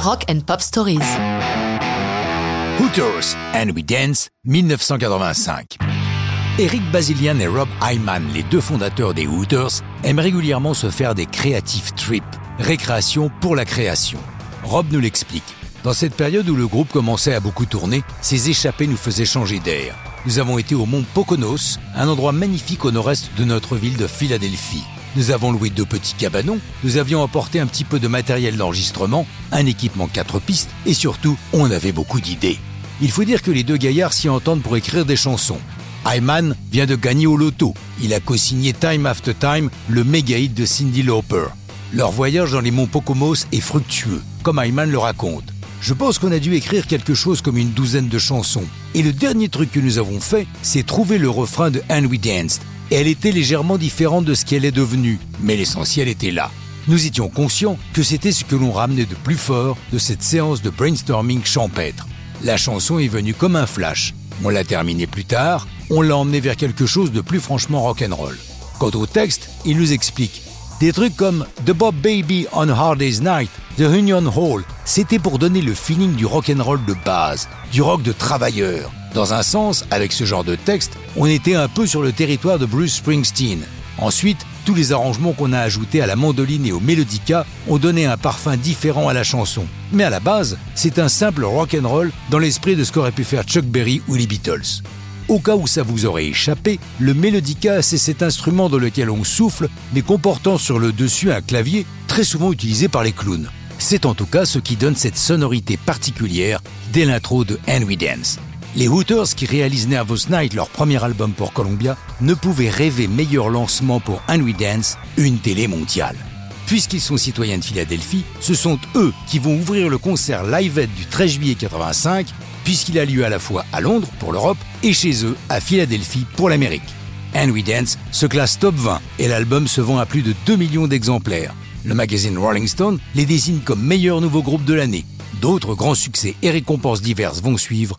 Rock and Pop Stories. Hooters and We Dance, 1985. Eric Basilian et Rob Hyman, les deux fondateurs des Hooters, aiment régulièrement se faire des creative trips, récréation pour la création. Rob nous l'explique. Dans cette période où le groupe commençait à beaucoup tourner, ces échappées nous faisaient changer d'air. Nous avons été au mont Poconos, un endroit magnifique au nord-est de notre ville de Philadelphie. Nous avons loué deux petits cabanons, nous avions apporté un petit peu de matériel d'enregistrement, un équipement quatre pistes et surtout, on avait beaucoup d'idées. Il faut dire que les deux gaillards s'y entendent pour écrire des chansons. Hyman vient de gagner au loto. Il a co-signé Time After Time, le méga hit de Cindy Lauper. Leur voyage dans les monts Poconos est fructueux, comme Hyman le raconte. Je pense qu'on a dû écrire quelque chose comme une douzaine de chansons. Et le dernier truc que nous avons fait, c'est trouver le refrain de And We Danced. Elle était légèrement différente de ce qu'elle est devenue, mais l'essentiel était là. Nous étions conscients que c'était ce que l'on ramenait de plus fort de cette séance de brainstorming champêtre. La chanson est venue comme un flash. On l'a terminée plus tard, on l'a emmenée vers quelque chose de plus franchement rock'n'roll. Quant au texte, il nous explique des trucs comme The Bob Baby on Hard Day's Night, The Union Hall, c'était pour donner le feeling du rock'n'roll de base, du rock de travailleur. Dans un sens, avec ce genre de texte, on était un peu sur le territoire de Bruce Springsteen. Ensuite, tous les arrangements qu'on a ajoutés à la mandoline et au mélodica ont donné un parfum différent à la chanson. Mais à la base, c'est un simple rock'n'roll dans l'esprit de ce qu'aurait pu faire Chuck Berry ou les Beatles. Au cas où ça vous aurait échappé, le mélodica, c'est cet instrument dans lequel on souffle, mais comportant sur le dessus un clavier très souvent utilisé par les clowns. C'est en tout cas ce qui donne cette sonorité particulière dès l'intro de And We Dance. Les Hooters qui réalisent Nervous Night, leur premier album pour Columbia, ne pouvaient rêver meilleur lancement pour We Dance, une télé mondiale. Puisqu'ils sont citoyens de Philadelphie, ce sont eux qui vont ouvrir le concert Live du 13 juillet 85 puisqu'il a lieu à la fois à Londres pour l'Europe et chez eux à Philadelphie pour l'Amérique. And Dance se classe top 20 et l'album se vend à plus de 2 millions d'exemplaires. Le magazine Rolling Stone les désigne comme meilleur nouveau groupe de l'année. D'autres grands succès et récompenses diverses vont suivre,